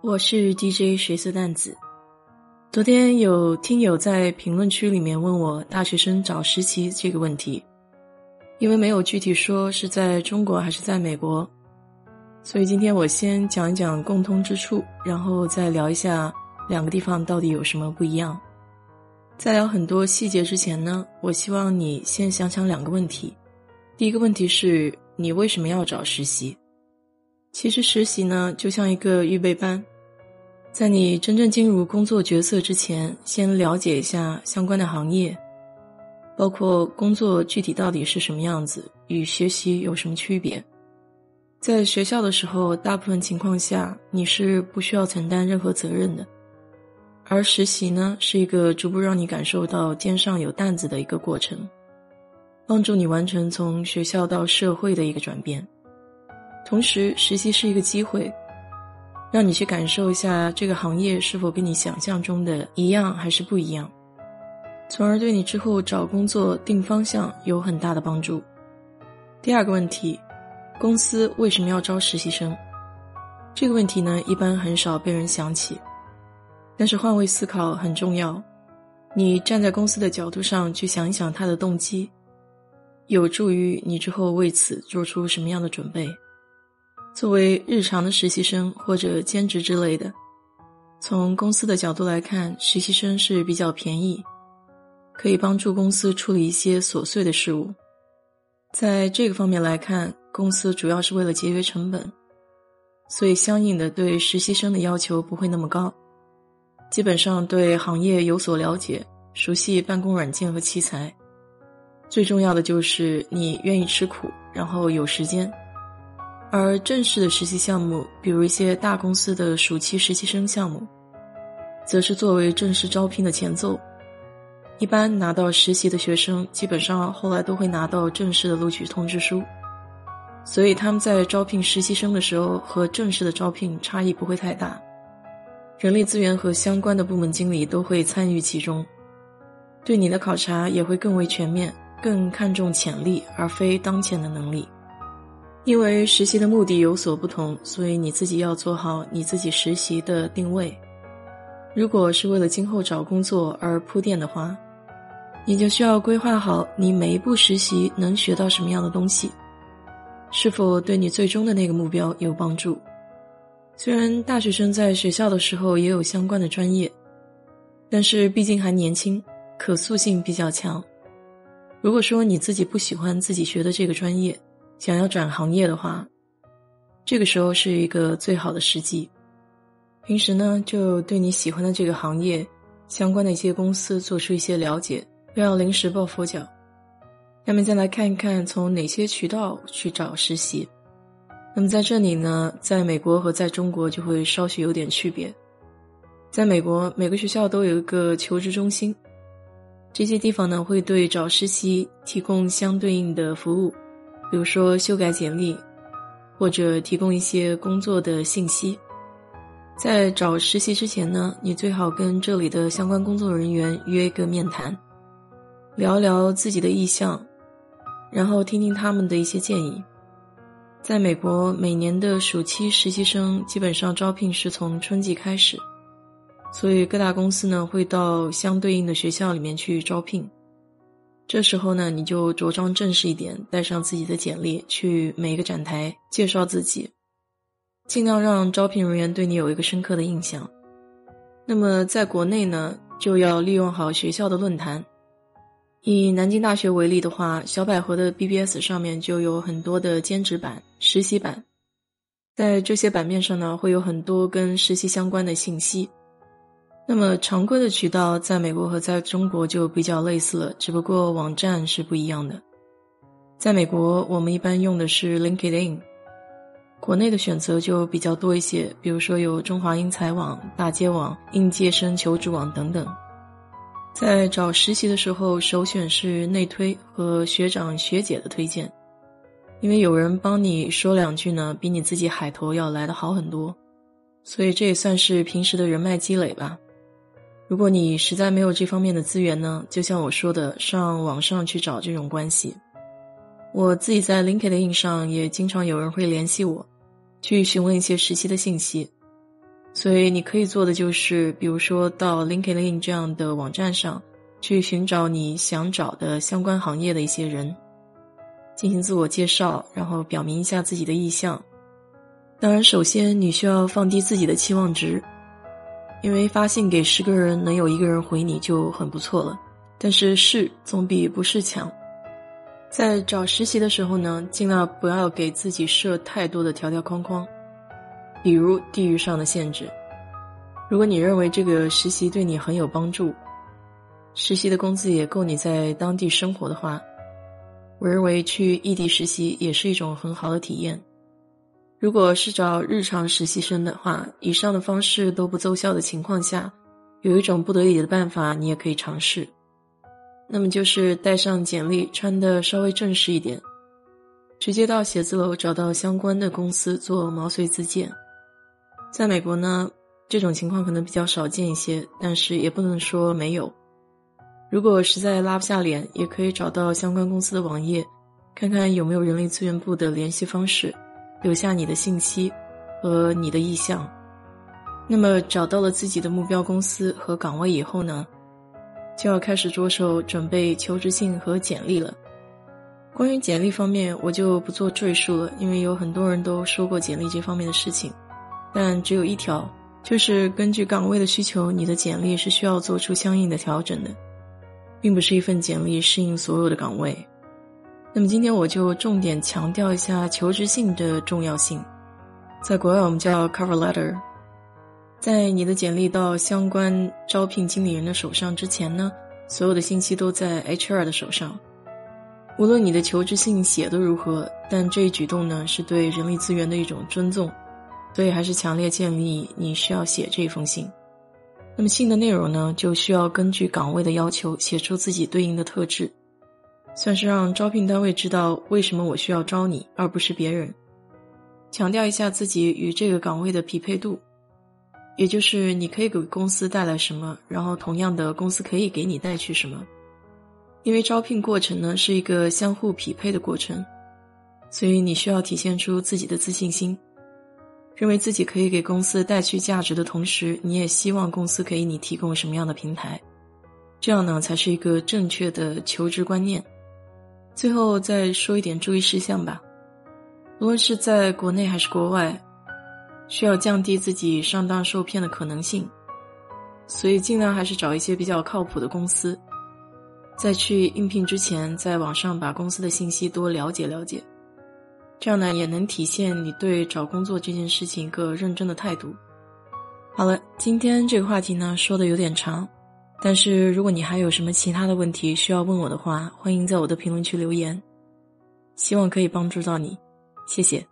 我是 DJ 学色蛋子。昨天有听友在评论区里面问我大学生找实习这个问题，因为没有具体说是在中国还是在美国，所以今天我先讲一讲共通之处，然后再聊一下两个地方到底有什么不一样。在聊很多细节之前呢，我希望你先想想两个问题。第一个问题是你为什么要找实习？其实实习呢，就像一个预备班，在你真正进入工作角色之前，先了解一下相关的行业，包括工作具体到底是什么样子，与学习有什么区别。在学校的时候，大部分情况下你是不需要承担任何责任的，而实习呢，是一个逐步让你感受到肩上有担子的一个过程，帮助你完成从学校到社会的一个转变。同时，实习是一个机会，让你去感受一下这个行业是否跟你想象中的一样还是不一样，从而对你之后找工作定方向有很大的帮助。第二个问题，公司为什么要招实习生？这个问题呢，一般很少被人想起，但是换位思考很重要。你站在公司的角度上去想一想他的动机，有助于你之后为此做出什么样的准备。作为日常的实习生或者兼职之类的，从公司的角度来看，实习生是比较便宜，可以帮助公司处理一些琐碎的事务。在这个方面来看，公司主要是为了节约成本，所以相应的对实习生的要求不会那么高，基本上对行业有所了解，熟悉办公软件和器材。最重要的就是你愿意吃苦，然后有时间。而正式的实习项目，比如一些大公司的暑期实习生项目，则是作为正式招聘的前奏。一般拿到实习的学生，基本上后来都会拿到正式的录取通知书，所以他们在招聘实习生的时候和正式的招聘差异不会太大。人力资源和相关的部门经理都会参与其中，对你的考察也会更为全面，更看重潜力而非当前的能力。因为实习的目的有所不同，所以你自己要做好你自己实习的定位。如果是为了今后找工作而铺垫的话，你就需要规划好你每一步实习能学到什么样的东西，是否对你最终的那个目标有帮助。虽然大学生在学校的时候也有相关的专业，但是毕竟还年轻，可塑性比较强。如果说你自己不喜欢自己学的这个专业，想要转行业的话，这个时候是一个最好的时机。平时呢，就对你喜欢的这个行业相关的一些公司做出一些了解，不要临时抱佛脚。下面再来看一看从哪些渠道去找实习。那么在这里呢，在美国和在中国就会稍许有点区别。在美国，每个学校都有一个求职中心，这些地方呢会对找实习提供相对应的服务。比如说修改简历，或者提供一些工作的信息。在找实习之前呢，你最好跟这里的相关工作人员约一个面谈，聊聊自己的意向，然后听听他们的一些建议。在美国，每年的暑期实习生基本上招聘是从春季开始，所以各大公司呢会到相对应的学校里面去招聘。这时候呢，你就着装正式一点，带上自己的简历，去每一个展台介绍自己，尽量让招聘人员对你有一个深刻的印象。那么在国内呢，就要利用好学校的论坛。以南京大学为例的话，小百合的 BBS 上面就有很多的兼职版、实习版，在这些版面上呢，会有很多跟实习相关的信息。那么常规的渠道在美国和在中国就比较类似了，只不过网站是不一样的。在美国，我们一般用的是 LinkedIn，国内的选择就比较多一些，比如说有中华英才网、大街网、应届生求职网等等。在找实习的时候，首选是内推和学长学姐的推荐，因为有人帮你说两句呢，比你自己海投要来的好很多。所以这也算是平时的人脉积累吧。如果你实在没有这方面的资源呢，就像我说的，上网上去找这种关系。我自己在 LinkedIn 上也经常有人会联系我，去询问一些实习的信息。所以你可以做的就是，比如说到 LinkedIn 这样的网站上去寻找你想找的相关行业的一些人，进行自我介绍，然后表明一下自己的意向。当然，首先你需要放低自己的期望值，因为发信给十个人能有一个人回你就很不错了。但是是总比不是强。在找实习的时候呢，尽量不要给自己设太多的条条框框，比如地域上的限制。如果你认为这个实习对你很有帮助，实习的工资也够你在当地生活的话，我认为去异地实习也是一种很好的体验。如果是找日常实习生的话，以上的方式都不奏效的情况下，有一种不得已的办法，你也可以尝试。那么就是带上简历，穿的稍微正式一点，直接到写字楼找到相关的公司做毛遂自荐。在美国呢，这种情况可能比较少见一些，但是也不能说没有。如果实在拉不下脸，也可以找到相关公司的网页，看看有没有人力资源部的联系方式。留下你的信息和你的意向。那么找到了自己的目标公司和岗位以后呢，就要开始着手准备求职信和简历了。关于简历方面，我就不做赘述了，因为有很多人都说过简历这方面的事情。但只有一条，就是根据岗位的需求，你的简历是需要做出相应的调整的，并不是一份简历适应所有的岗位。那么今天我就重点强调一下求职信的重要性。在国外我们叫 cover letter。在你的简历到相关招聘经理人的手上之前呢，所有的信息都在 HR 的手上。无论你的求职信写的如何，但这一举动呢是对人力资源的一种尊重，所以还是强烈建议你需要写这封信。那么信的内容呢，就需要根据岗位的要求写出自己对应的特质。算是让招聘单位知道为什么我需要招你，而不是别人。强调一下自己与这个岗位的匹配度，也就是你可以给公司带来什么，然后同样的公司可以给你带去什么。因为招聘过程呢是一个相互匹配的过程，所以你需要体现出自己的自信心，认为自己可以给公司带去价值的同时，你也希望公司给你提供什么样的平台，这样呢才是一个正确的求职观念。最后再说一点注意事项吧，无论是在国内还是国外，需要降低自己上当受骗的可能性，所以尽量还是找一些比较靠谱的公司。在去应聘之前，在网上把公司的信息多了解了解，这样呢也能体现你对找工作这件事情一个认真的态度。好了，今天这个话题呢说的有点长。但是，如果你还有什么其他的问题需要问我的话，欢迎在我的评论区留言，希望可以帮助到你，谢谢。